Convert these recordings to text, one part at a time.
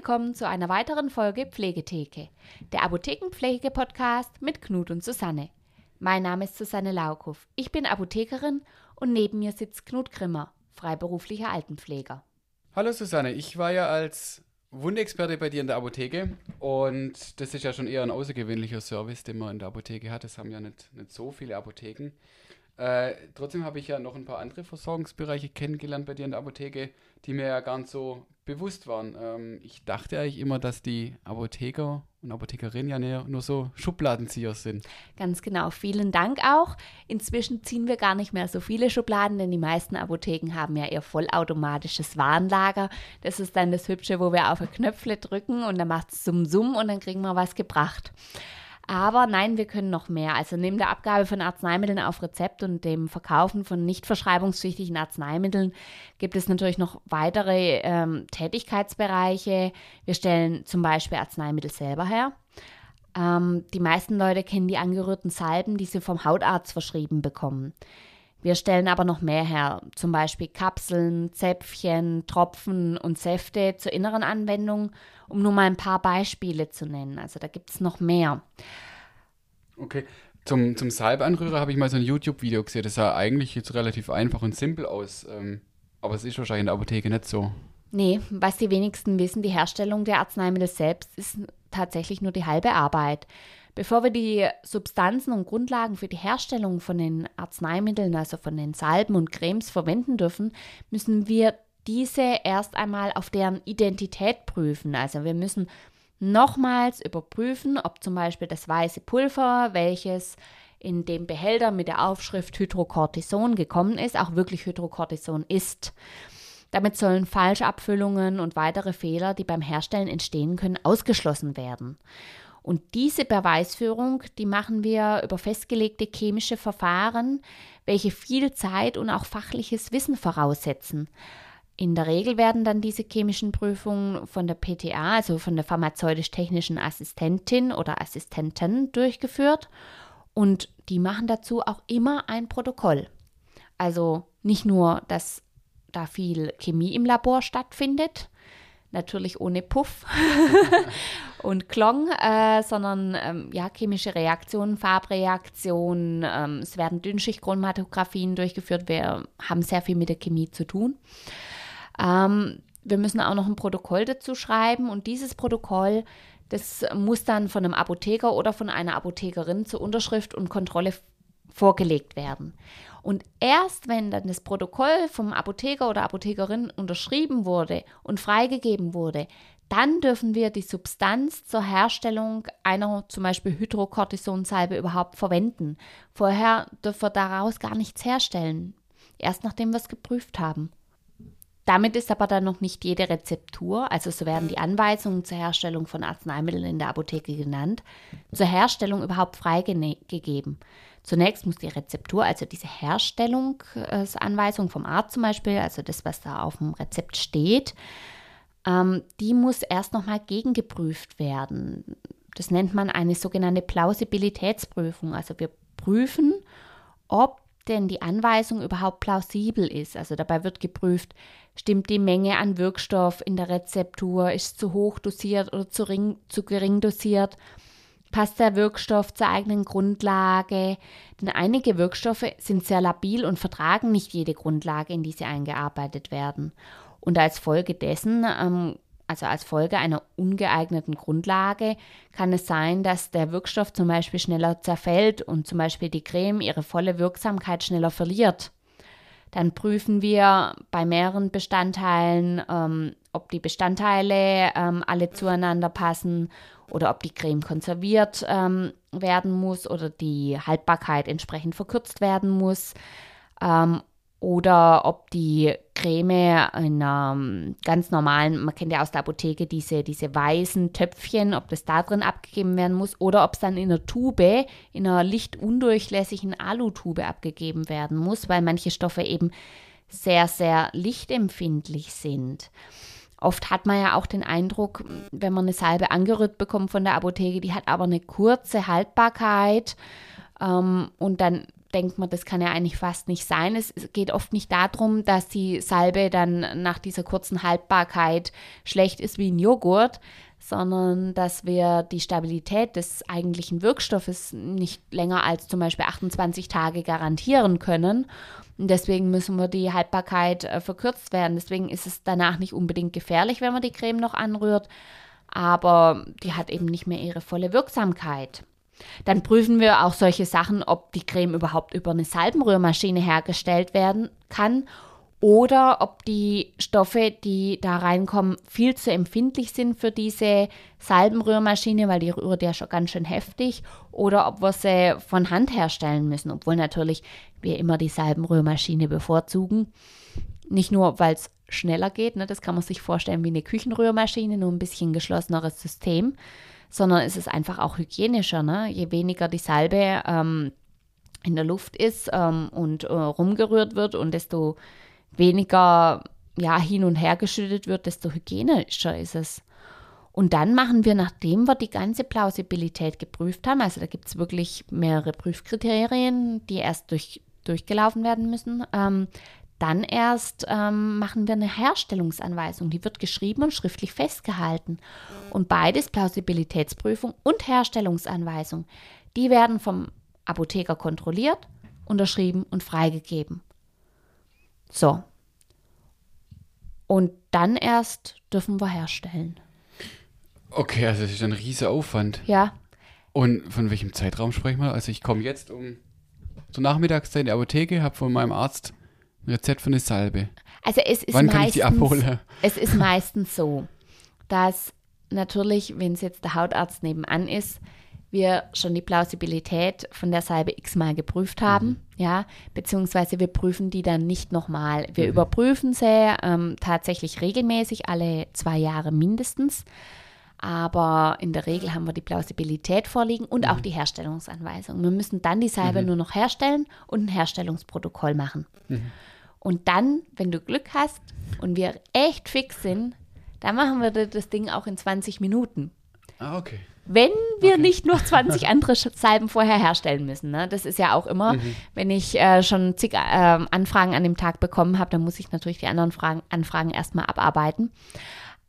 Willkommen zu einer weiteren Folge Pflegetheke, der Apothekenpflege-Podcast mit Knut und Susanne. Mein Name ist Susanne Laukow. Ich bin Apothekerin und neben mir sitzt Knut Grimmer, freiberuflicher Altenpfleger. Hallo Susanne, ich war ja als Wundexperte bei dir in der Apotheke und das ist ja schon eher ein außergewöhnlicher Service, den man in der Apotheke hat. Das haben ja nicht, nicht so viele Apotheken. Äh, trotzdem habe ich ja noch ein paar andere Versorgungsbereiche kennengelernt bei dir in der Apotheke, die mir ja gar nicht so bewusst waren. Ähm, ich dachte eigentlich immer, dass die Apotheker und Apothekerinnen ja nur so Schubladenzieher sind. Ganz genau. Vielen Dank auch. Inzwischen ziehen wir gar nicht mehr so viele Schubladen, denn die meisten Apotheken haben ja ihr vollautomatisches Warenlager. Das ist dann das Hübsche, wo wir auf ein Knöpfle drücken und dann macht es Summ Summ und dann kriegen wir was gebracht. Aber nein, wir können noch mehr. Also neben der Abgabe von Arzneimitteln auf Rezept und dem Verkaufen von nicht verschreibungspflichtigen Arzneimitteln gibt es natürlich noch weitere ähm, Tätigkeitsbereiche. Wir stellen zum Beispiel Arzneimittel selber her. Ähm, die meisten Leute kennen die angerührten Salben, die sie vom Hautarzt verschrieben bekommen. Wir stellen aber noch mehr her, zum Beispiel Kapseln, Zäpfchen, Tropfen und Säfte zur inneren Anwendung, um nur mal ein paar Beispiele zu nennen. Also da gibt es noch mehr. Okay, zum, zum Salbeanrührer habe ich mal so ein YouTube-Video gesehen. Das sah eigentlich jetzt relativ einfach und simpel aus. Ähm, aber es ist wahrscheinlich in der Apotheke nicht so. Nee, was die wenigsten wissen, die Herstellung der Arzneimittel selbst ist tatsächlich nur die halbe Arbeit. Bevor wir die Substanzen und Grundlagen für die Herstellung von den Arzneimitteln, also von den Salben und Cremes verwenden dürfen, müssen wir diese erst einmal auf deren Identität prüfen. Also wir müssen nochmals überprüfen, ob zum Beispiel das weiße Pulver, welches in dem Behälter mit der Aufschrift Hydrocortison gekommen ist, auch wirklich Hydrocortison ist. Damit sollen Falschabfüllungen und weitere Fehler, die beim Herstellen entstehen können, ausgeschlossen werden. Und diese Beweisführung, die machen wir über festgelegte chemische Verfahren, welche viel Zeit und auch fachliches Wissen voraussetzen. In der Regel werden dann diese chemischen Prüfungen von der PTA, also von der pharmazeutisch-technischen Assistentin oder Assistenten durchgeführt und die machen dazu auch immer ein Protokoll. Also nicht nur, dass da viel Chemie im Labor stattfindet, natürlich ohne Puff und Klong, äh, sondern ähm, ja, chemische Reaktionen, Farbreaktionen, ähm, es werden Dünnschichtchromatographien durchgeführt, wir haben sehr viel mit der Chemie zu tun. Ähm, wir müssen auch noch ein Protokoll dazu schreiben und dieses Protokoll, das muss dann von einem Apotheker oder von einer Apothekerin zur Unterschrift und Kontrolle vorgelegt werden. Und erst wenn dann das Protokoll vom Apotheker oder Apothekerin unterschrieben wurde und freigegeben wurde, dann dürfen wir die Substanz zur Herstellung einer zum Beispiel Hydrocortisonsalbe überhaupt verwenden. Vorher dürfen wir daraus gar nichts herstellen. Erst nachdem wir es geprüft haben. Damit ist aber dann noch nicht jede Rezeptur, also so werden die Anweisungen zur Herstellung von Arzneimitteln in der Apotheke genannt, zur Herstellung überhaupt freigegeben. Zunächst muss die Rezeptur, also diese Herstellungsanweisung vom Arzt zum Beispiel, also das, was da auf dem Rezept steht, ähm, die muss erst nochmal gegengeprüft werden. Das nennt man eine sogenannte Plausibilitätsprüfung. Also wir prüfen, ob denn die Anweisung überhaupt plausibel ist. Also dabei wird geprüft, stimmt die Menge an Wirkstoff in der Rezeptur, ist zu hoch dosiert oder zu, ring, zu gering dosiert, passt der Wirkstoff zur eigenen Grundlage, denn einige Wirkstoffe sind sehr labil und vertragen nicht jede Grundlage, in die sie eingearbeitet werden. Und als Folge dessen ähm, also als Folge einer ungeeigneten Grundlage, kann es sein, dass der Wirkstoff zum Beispiel schneller zerfällt und zum Beispiel die Creme ihre volle Wirksamkeit schneller verliert. Dann prüfen wir bei mehreren Bestandteilen, ähm, ob die Bestandteile ähm, alle zueinander passen oder ob die Creme konserviert ähm, werden muss oder die Haltbarkeit entsprechend verkürzt werden muss. Ähm, oder ob die Creme in einer ganz normalen, man kennt ja aus der Apotheke diese, diese weißen Töpfchen, ob das da drin abgegeben werden muss oder ob es dann in einer Tube, in einer lichtundurchlässigen Alutube abgegeben werden muss, weil manche Stoffe eben sehr, sehr lichtempfindlich sind. Oft hat man ja auch den Eindruck, wenn man eine Salbe angerührt bekommt von der Apotheke, die hat aber eine kurze Haltbarkeit ähm, und dann denkt man, das kann ja eigentlich fast nicht sein. Es geht oft nicht darum, dass die Salbe dann nach dieser kurzen Haltbarkeit schlecht ist wie ein Joghurt, sondern dass wir die Stabilität des eigentlichen Wirkstoffes nicht länger als zum Beispiel 28 Tage garantieren können. Und deswegen müssen wir die Haltbarkeit äh, verkürzt werden. Deswegen ist es danach nicht unbedingt gefährlich, wenn man die Creme noch anrührt, aber die hat eben nicht mehr ihre volle Wirksamkeit. Dann prüfen wir auch solche Sachen, ob die Creme überhaupt über eine Salbenrührmaschine hergestellt werden kann oder ob die Stoffe, die da reinkommen, viel zu empfindlich sind für diese Salbenrührmaschine, weil die rührt ja schon ganz schön heftig, oder ob wir sie von Hand herstellen müssen, obwohl natürlich wir immer die Salbenrührmaschine bevorzugen. Nicht nur, weil es schneller geht, ne, das kann man sich vorstellen wie eine Küchenrührmaschine, nur ein bisschen geschlosseneres System, sondern es ist einfach auch hygienischer. Ne? Je weniger die Salbe ähm, in der Luft ist ähm, und äh, rumgerührt wird und desto weniger ja, hin und her geschüttet wird, desto hygienischer ist es. Und dann machen wir, nachdem wir die ganze Plausibilität geprüft haben, also da gibt es wirklich mehrere Prüfkriterien, die erst durch, durchgelaufen werden müssen, ähm, dann erst ähm, machen wir eine Herstellungsanweisung. Die wird geschrieben und schriftlich festgehalten. Und beides, Plausibilitätsprüfung und Herstellungsanweisung, die werden vom Apotheker kontrolliert, unterschrieben und freigegeben. So. Und dann erst dürfen wir herstellen. Okay, also das ist ein riesiger Aufwand. Ja. Und von welchem Zeitraum sprechen wir? Also ich komme jetzt um zur Nachmittagszeit in die Apotheke, habe von meinem Arzt Rezept für eine Salbe. Also es ist Wann meistens, kann ich die abholen? Es ist meistens so, dass natürlich, wenn es jetzt der Hautarzt nebenan ist, wir schon die Plausibilität von der Salbe x-mal geprüft haben, mhm. ja, beziehungsweise wir prüfen die dann nicht nochmal. Wir mhm. überprüfen sie ähm, tatsächlich regelmäßig, alle zwei Jahre mindestens. Aber in der Regel haben wir die Plausibilität vorliegen und mhm. auch die Herstellungsanweisung. Wir müssen dann die Salbe mhm. nur noch herstellen und ein Herstellungsprotokoll machen. Mhm. Und dann, wenn du Glück hast und wir echt fix sind, dann machen wir das Ding auch in 20 Minuten. Ah, okay wenn wir okay. nicht noch 20 andere Salben vorher herstellen müssen. Ne? Das ist ja auch immer, mhm. wenn ich äh, schon zig äh, Anfragen an dem Tag bekommen habe, dann muss ich natürlich die anderen Fragen, Anfragen erstmal abarbeiten.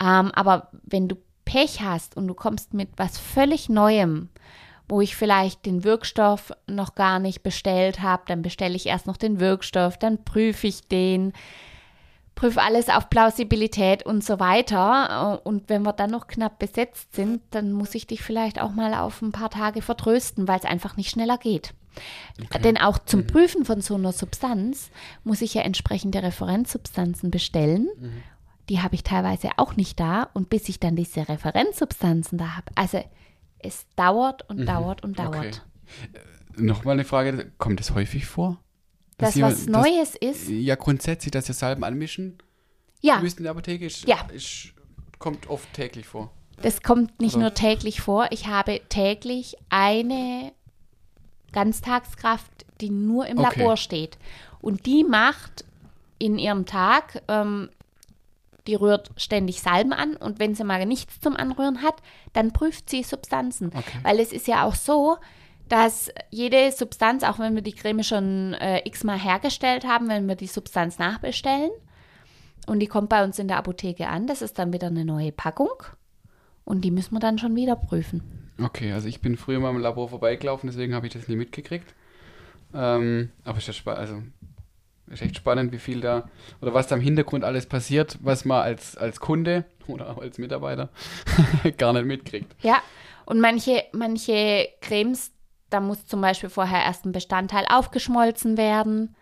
Ähm, aber wenn du Pech hast und du kommst mit was völlig Neuem, wo ich vielleicht den Wirkstoff noch gar nicht bestellt habe, dann bestelle ich erst noch den Wirkstoff, dann prüfe ich den prüfe alles auf Plausibilität und so weiter. Und wenn wir dann noch knapp besetzt sind, dann muss ich dich vielleicht auch mal auf ein paar Tage vertrösten, weil es einfach nicht schneller geht. Okay. Denn auch zum mhm. Prüfen von so einer Substanz muss ich ja entsprechende Referenzsubstanzen bestellen. Mhm. Die habe ich teilweise auch nicht da. Und bis ich dann diese Referenzsubstanzen da habe, also es dauert und mhm. dauert und dauert. Okay. Äh, Nochmal eine Frage, kommt es häufig vor? dass das was Neues ist. Ja, grundsätzlich, dass wir Salben anmischen ja. müssen in der Apotheke, ist, ja. ist, kommt oft täglich vor. Das kommt nicht Oder? nur täglich vor. Ich habe täglich eine Ganztagskraft, die nur im okay. Labor steht. Und die macht in ihrem Tag, ähm, die rührt ständig Salben an und wenn sie mal nichts zum Anrühren hat, dann prüft sie Substanzen. Okay. Weil es ist ja auch so, dass jede Substanz, auch wenn wir die Creme schon äh, x-mal hergestellt haben, wenn wir die Substanz nachbestellen und die kommt bei uns in der Apotheke an, das ist dann wieder eine neue Packung und die müssen wir dann schon wieder prüfen. Okay, also ich bin früher mal im Labor vorbeigelaufen, deswegen habe ich das nie mitgekriegt. Ähm, aber ist, also, ist echt spannend, wie viel da oder was da im Hintergrund alles passiert, was man als, als Kunde oder auch als Mitarbeiter gar nicht mitkriegt. Ja, und manche, manche Cremes, da muss zum Beispiel vorher erst ein Bestandteil aufgeschmolzen werden.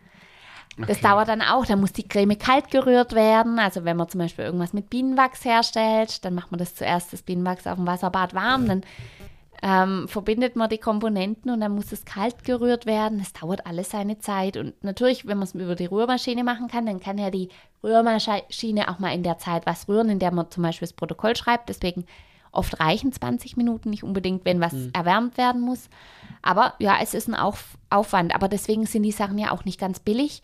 Das okay. dauert dann auch. Da muss die Creme kalt gerührt werden. Also wenn man zum Beispiel irgendwas mit Bienenwachs herstellt, dann macht man das zuerst das Bienenwachs auf dem Wasserbad warm. Dann ähm, verbindet man die Komponenten und dann muss es kalt gerührt werden. Das dauert alles seine Zeit. Und natürlich, wenn man es über die Rührmaschine machen kann, dann kann ja die Rührmaschine auch mal in der Zeit was rühren, in der man zum Beispiel das Protokoll schreibt. Deswegen Oft reichen 20 Minuten nicht unbedingt, wenn was mhm. erwärmt werden muss. Aber ja, es ist ein Auf Aufwand. Aber deswegen sind die Sachen ja auch nicht ganz billig.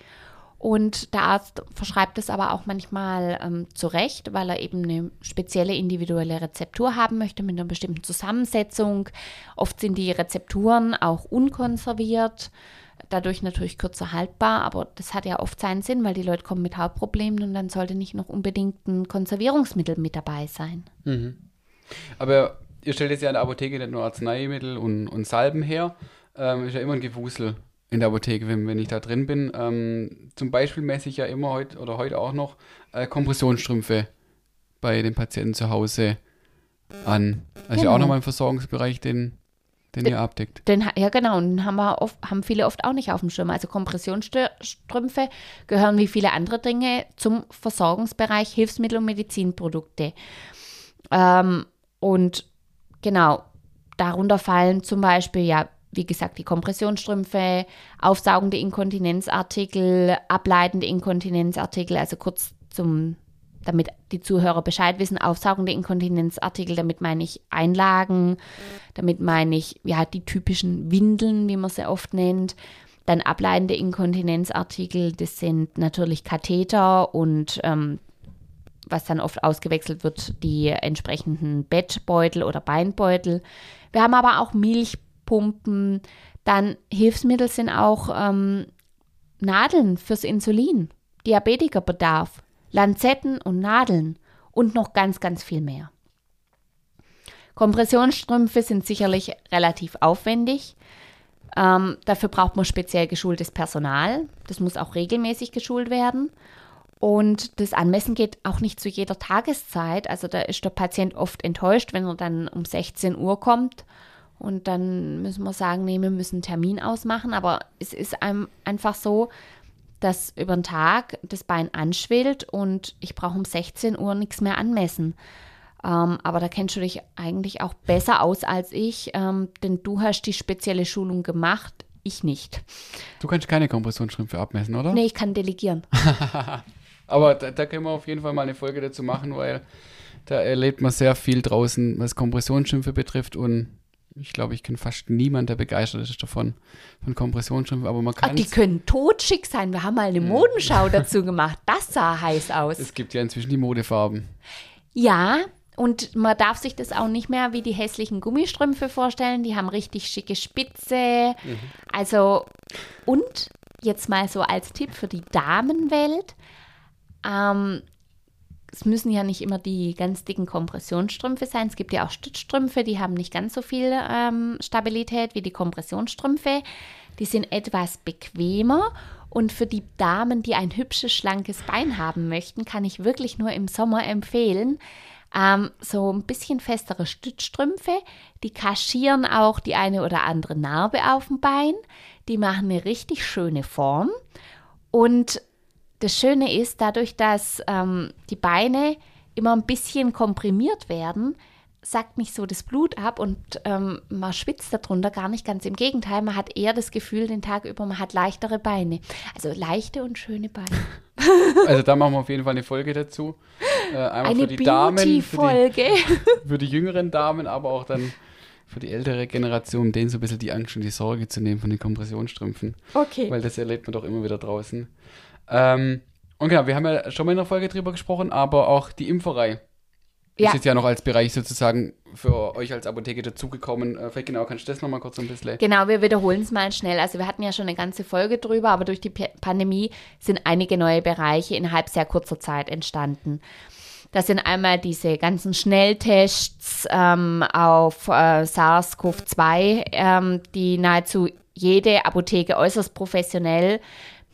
Und der Arzt verschreibt es aber auch manchmal ähm, zurecht, weil er eben eine spezielle individuelle Rezeptur haben möchte mit einer bestimmten Zusammensetzung. Oft sind die Rezepturen auch unkonserviert. dadurch natürlich kürzer haltbar, aber das hat ja oft seinen Sinn, weil die Leute kommen mit Hautproblemen und dann sollte nicht noch unbedingt ein Konservierungsmittel mit dabei sein. Mhm. Aber ihr stellt jetzt ja in der Apotheke nicht nur Arzneimittel und, und Salben her, ähm, ist ja immer ein Gewusel in der Apotheke, wenn, wenn ich da drin bin. Ähm, zum Beispiel messe ich ja immer heute oder heute auch noch äh, Kompressionsstrümpfe bei den Patienten zu Hause an. Also genau. auch nochmal im Versorgungsbereich, den, den ihr abdeckt. Den, ja, genau. Und den haben, wir oft, haben viele oft auch nicht auf dem Schirm. Also Kompressionsstrümpfe gehören wie viele andere Dinge zum Versorgungsbereich Hilfsmittel und Medizinprodukte. Ähm, und genau, darunter fallen zum Beispiel ja wie gesagt, die Kompressionsstrümpfe, aufsaugende Inkontinenzartikel, ableitende Inkontinenzartikel, also kurz zum, damit die Zuhörer Bescheid wissen, aufsaugende Inkontinenzartikel, damit meine ich Einlagen, damit meine ich ja die typischen Windeln, wie man sie oft nennt. Dann ableitende Inkontinenzartikel, das sind natürlich Katheter und ähm, was dann oft ausgewechselt wird, die entsprechenden Bettbeutel oder Beinbeutel. Wir haben aber auch Milch, Pumpen. Dann Hilfsmittel sind auch ähm, Nadeln fürs Insulin, Diabetikerbedarf, Lanzetten und Nadeln und noch ganz, ganz viel mehr. Kompressionsstrümpfe sind sicherlich relativ aufwendig. Ähm, dafür braucht man speziell geschultes Personal. Das muss auch regelmäßig geschult werden. Und das Anmessen geht auch nicht zu jeder Tageszeit. Also da ist der Patient oft enttäuscht, wenn er dann um 16 Uhr kommt und dann müssen wir sagen, nee, wir müssen einen Termin ausmachen. Aber es ist einem einfach so, dass über den Tag das Bein anschwillt und ich brauche um 16 Uhr nichts mehr anmessen. Ähm, aber da kennst du dich eigentlich auch besser aus als ich, ähm, denn du hast die spezielle Schulung gemacht, ich nicht. Du kannst keine Kompressionsstrümpfe abmessen, oder? Nee, ich kann delegieren. aber da, da, können wir auf jeden Fall mal eine Folge dazu machen, weil da erlebt man sehr viel draußen, was Kompressionsstrümpfe betrifft und ich glaube, ich kenne fast niemanden, der begeistert ist davon, von Kompressionsstrümpfen, aber man kann. Ach, die können totschick sein. Wir haben mal eine Modenschau dazu gemacht. Das sah heiß aus. Es gibt ja inzwischen die Modefarben. Ja, und man darf sich das auch nicht mehr wie die hässlichen Gummistrümpfe vorstellen. Die haben richtig schicke Spitze. Mhm. Also, und jetzt mal so als Tipp für die Damenwelt. Ähm, es müssen ja nicht immer die ganz dicken Kompressionsstrümpfe sein. Es gibt ja auch Stützstrümpfe, die haben nicht ganz so viel ähm, Stabilität wie die Kompressionsstrümpfe. Die sind etwas bequemer. Und für die Damen, die ein hübsches, schlankes Bein haben möchten, kann ich wirklich nur im Sommer empfehlen, ähm, so ein bisschen festere Stützstrümpfe. Die kaschieren auch die eine oder andere Narbe auf dem Bein. Die machen eine richtig schöne Form. Und das Schöne ist, dadurch, dass ähm, die Beine immer ein bisschen komprimiert werden, sackt nicht so das Blut ab und ähm, man schwitzt darunter gar nicht. Ganz im Gegenteil, man hat eher das Gefühl den Tag über, man hat leichtere Beine. Also leichte und schöne Beine. Also da machen wir auf jeden Fall eine Folge dazu. Äh, einmal eine für die Damen, für die, für die jüngeren Damen, aber auch dann für die ältere Generation, denen so ein bisschen die Angst und die Sorge zu nehmen von den Kompressionsstrümpfen. Okay. Weil das erlebt man doch immer wieder draußen. Ähm, und genau, wir haben ja schon mal in der Folge drüber gesprochen, aber auch die Impferei ja. ist jetzt ja noch als Bereich sozusagen für euch als Apotheke dazugekommen. Äh, vielleicht genau, kannst du das nochmal kurz ein bisschen? Genau, wir wiederholen es mal schnell. Also wir hatten ja schon eine ganze Folge drüber, aber durch die P Pandemie sind einige neue Bereiche innerhalb sehr kurzer Zeit entstanden. Das sind einmal diese ganzen Schnelltests ähm, auf äh, SARS-CoV-2, ähm, die nahezu jede Apotheke äußerst professionell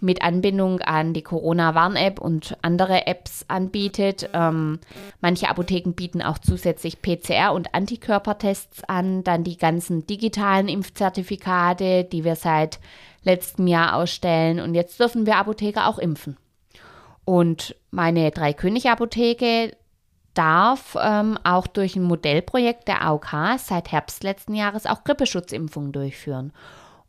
mit Anbindung an die Corona-Warn-App und andere Apps anbietet. Ähm, manche Apotheken bieten auch zusätzlich PCR- und Antikörpertests an, dann die ganzen digitalen Impfzertifikate, die wir seit letztem Jahr ausstellen. Und jetzt dürfen wir Apotheker auch impfen. Und meine Drei-König-Apotheke darf ähm, auch durch ein Modellprojekt der AOK seit Herbst letzten Jahres auch Grippeschutzimpfungen durchführen.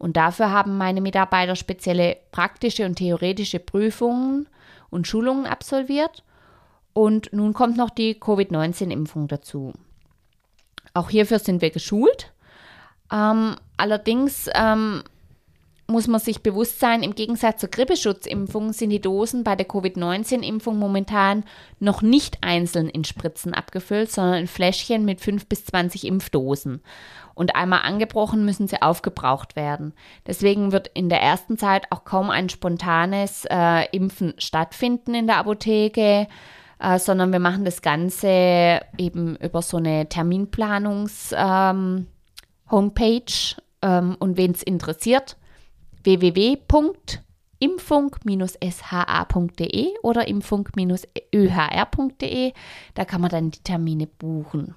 Und dafür haben meine Mitarbeiter spezielle praktische und theoretische Prüfungen und Schulungen absolviert. Und nun kommt noch die Covid-19-Impfung dazu. Auch hierfür sind wir geschult. Ähm, allerdings ähm, muss man sich bewusst sein, im Gegensatz zur Grippeschutzimpfung sind die Dosen bei der Covid-19-Impfung momentan noch nicht einzeln in Spritzen abgefüllt, sondern in Fläschchen mit 5 bis 20 Impfdosen. Und einmal angebrochen müssen sie aufgebraucht werden. Deswegen wird in der ersten Zeit auch kaum ein spontanes äh, Impfen stattfinden in der Apotheke, äh, sondern wir machen das Ganze eben über so eine Terminplanungs-Homepage. Ähm, und wen es interessiert, www.impfung-sha.de oder impfung-öhr.de. Da kann man dann die Termine buchen.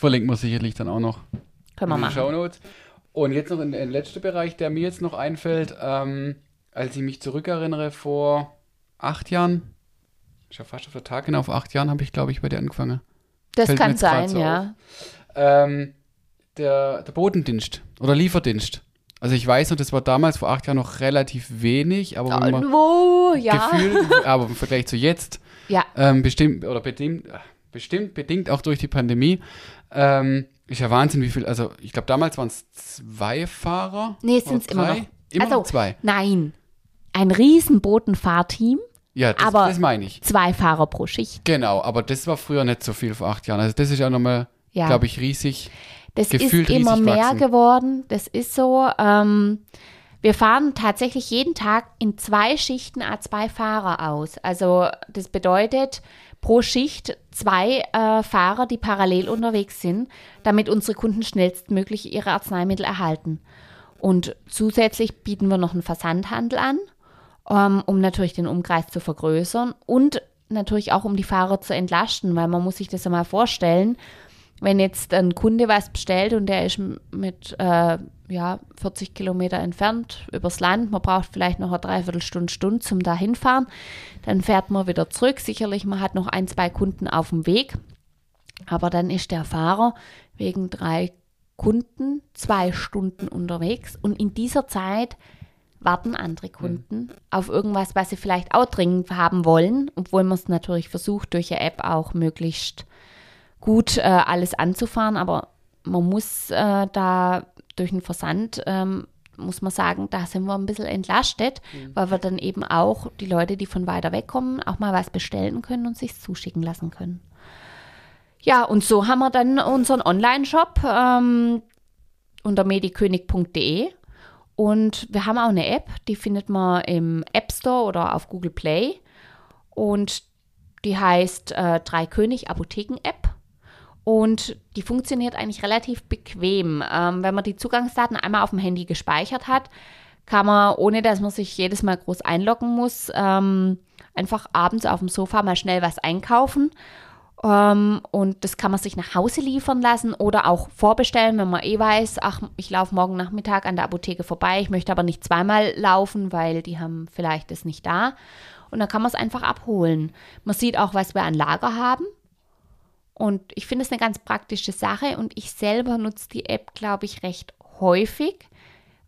Verlinken wir sicherlich dann auch noch. Können wir machen. Shownotes. Und jetzt noch ein, ein letzter Bereich, der mir jetzt noch einfällt, ähm, als ich mich zurückerinnere, vor acht Jahren, ist ja fast auf der Tag genau, vor acht Jahren habe ich, glaube ich, bei dir angefangen. Das Fällt kann sein, so ja. Ähm, der, der Bodendienst oder Lieferdienst. Also ich weiß noch, das war damals vor acht Jahren noch relativ wenig, aber wenn man Wo, ja. gefühlt, aber im Vergleich zu jetzt, Ja. ähm, bestimmt oder bedingt, äh, bestimmt bedingt auch durch die Pandemie, ähm, ist ja Wahnsinn, wie viel, also ich glaube damals waren es zwei Fahrer. Nee, es sind's immer noch. Immer Also- noch zwei. Nein. Ein riesen Botenfahrteam, Ja, das, aber- das meine ich. zwei Fahrer pro Schicht. Genau, aber das war früher nicht so viel vor acht Jahren. Also das ist ja nochmal, Ja. glaube ich, riesig. Das gefühlt ist immer mehr wachsen. geworden. Das ist so. Ähm, wir fahren tatsächlich jeden Tag in zwei Schichten A2 Fahrer aus. Also das bedeutet pro Schicht zwei äh, Fahrer, die parallel unterwegs sind, damit unsere Kunden schnellstmöglich ihre Arzneimittel erhalten. Und zusätzlich bieten wir noch einen Versandhandel an, ähm, um natürlich den Umkreis zu vergrößern und natürlich auch um die Fahrer zu entlasten, weil man muss sich das ja mal vorstellen, wenn jetzt ein Kunde was bestellt und der ist mit äh, ja, 40 Kilometer entfernt übers Land, man braucht vielleicht noch eine Dreiviertelstunde, Stunde zum da hinfahren, dann fährt man wieder zurück. Sicherlich, man hat noch ein, zwei Kunden auf dem Weg, aber dann ist der Fahrer wegen drei Kunden zwei Stunden unterwegs. Und in dieser Zeit warten andere Kunden auf irgendwas, was sie vielleicht auch dringend haben wollen, obwohl man es natürlich versucht, durch eine App auch möglichst gut äh, alles anzufahren, aber man muss äh, da durch den Versand, ähm, muss man sagen, da sind wir ein bisschen entlastet, weil wir dann eben auch die Leute, die von weiter weg kommen, auch mal was bestellen können und sich zuschicken lassen können. Ja, und so haben wir dann unseren Online-Shop ähm, unter medikönig.de und wir haben auch eine App, die findet man im App Store oder auf Google Play. Und die heißt äh, Drei König Apotheken App und die funktioniert eigentlich relativ bequem. Ähm, wenn man die Zugangsdaten einmal auf dem Handy gespeichert hat, kann man, ohne dass man sich jedes Mal groß einloggen muss, ähm, einfach abends auf dem Sofa mal schnell was einkaufen. Ähm, und das kann man sich nach Hause liefern lassen oder auch vorbestellen, wenn man eh weiß, ach, ich laufe morgen Nachmittag an der Apotheke vorbei, ich möchte aber nicht zweimal laufen, weil die haben vielleicht das nicht da. Und dann kann man es einfach abholen. Man sieht auch, was wir an Lager haben. Und ich finde es eine ganz praktische Sache und ich selber nutze die App, glaube ich, recht häufig,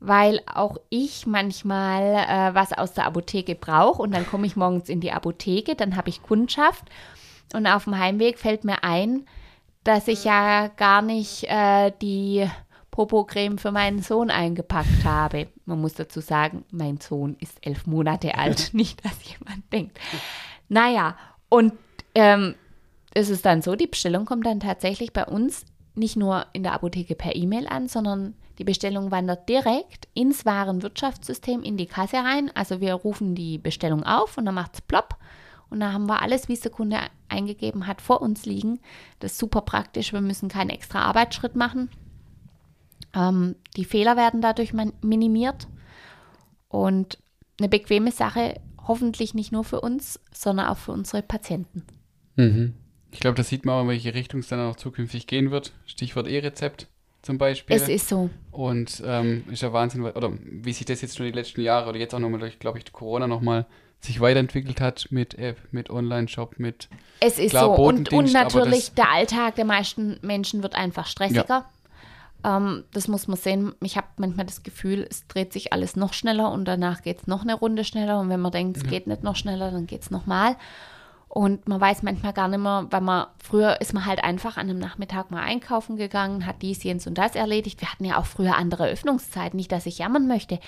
weil auch ich manchmal äh, was aus der Apotheke brauche und dann komme ich morgens in die Apotheke, dann habe ich Kundschaft und auf dem Heimweg fällt mir ein, dass ich ja gar nicht äh, die Popocreme für meinen Sohn eingepackt habe. Man muss dazu sagen, mein Sohn ist elf Monate alt, nicht, dass jemand denkt. Naja, und ähm, es ist dann so, die Bestellung kommt dann tatsächlich bei uns nicht nur in der Apotheke per E-Mail an, sondern die Bestellung wandert direkt ins Warenwirtschaftssystem in die Kasse rein. Also wir rufen die Bestellung auf und dann macht es plopp. Und dann haben wir alles, wie es der Kunde eingegeben hat, vor uns liegen. Das ist super praktisch. Wir müssen keinen extra Arbeitsschritt machen. Ähm, die Fehler werden dadurch minimiert. Und eine bequeme Sache, hoffentlich nicht nur für uns, sondern auch für unsere Patienten. Mhm. Ich glaube, da sieht man auch, in welche Richtung es dann auch zukünftig gehen wird. Stichwort E-Rezept zum Beispiel. Es ist so. Und ähm, ist ja Wahnsinn, oder wie sich das jetzt schon die letzten Jahre oder jetzt auch nochmal durch, glaube ich, Corona nochmal sich weiterentwickelt hat mit App, mit Online-Shop, mit Es ist Klar, so. Und, und natürlich, das- der Alltag der meisten Menschen wird einfach stressiger. Ähm, das muss man sehen. Ich habe manchmal das Gefühl, es dreht sich alles noch schneller und danach geht es noch eine Runde schneller. Und wenn man denkt, es geht nicht noch schneller, dann geht es nochmal. Und man weiß manchmal gar nicht mehr, weil man, früher ist man halt einfach an einem Nachmittag mal einkaufen gegangen, hat dies, jens und das erledigt. Wir hatten ja auch früher andere Öffnungszeiten, nicht, dass ich jammern möchte.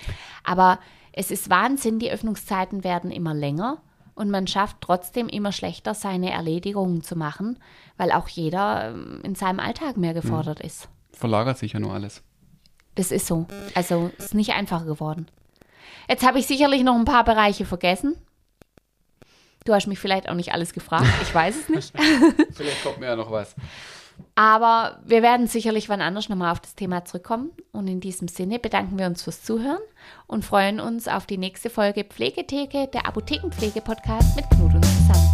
Aber es ist Wahnsinn, die Öffnungszeiten werden immer länger und man schafft trotzdem immer schlechter, seine Erledigungen zu machen, weil auch jeder ähm, in seinem Alltag mehr gefordert ist. verlagert sich ja nur alles. Das ist so. Also es ist nicht einfacher geworden. Jetzt habe ich sicherlich noch ein paar Bereiche vergessen. Du hast mich vielleicht auch nicht alles gefragt. Ich weiß es nicht. Vielleicht kommt mir ja noch was. Aber wir werden sicherlich wann anders nochmal auf das Thema zurückkommen. Und in diesem Sinne bedanken wir uns fürs Zuhören und freuen uns auf die nächste Folge Pflegetheke, der Apothekenpflege-Podcast mit Knut und Susanne.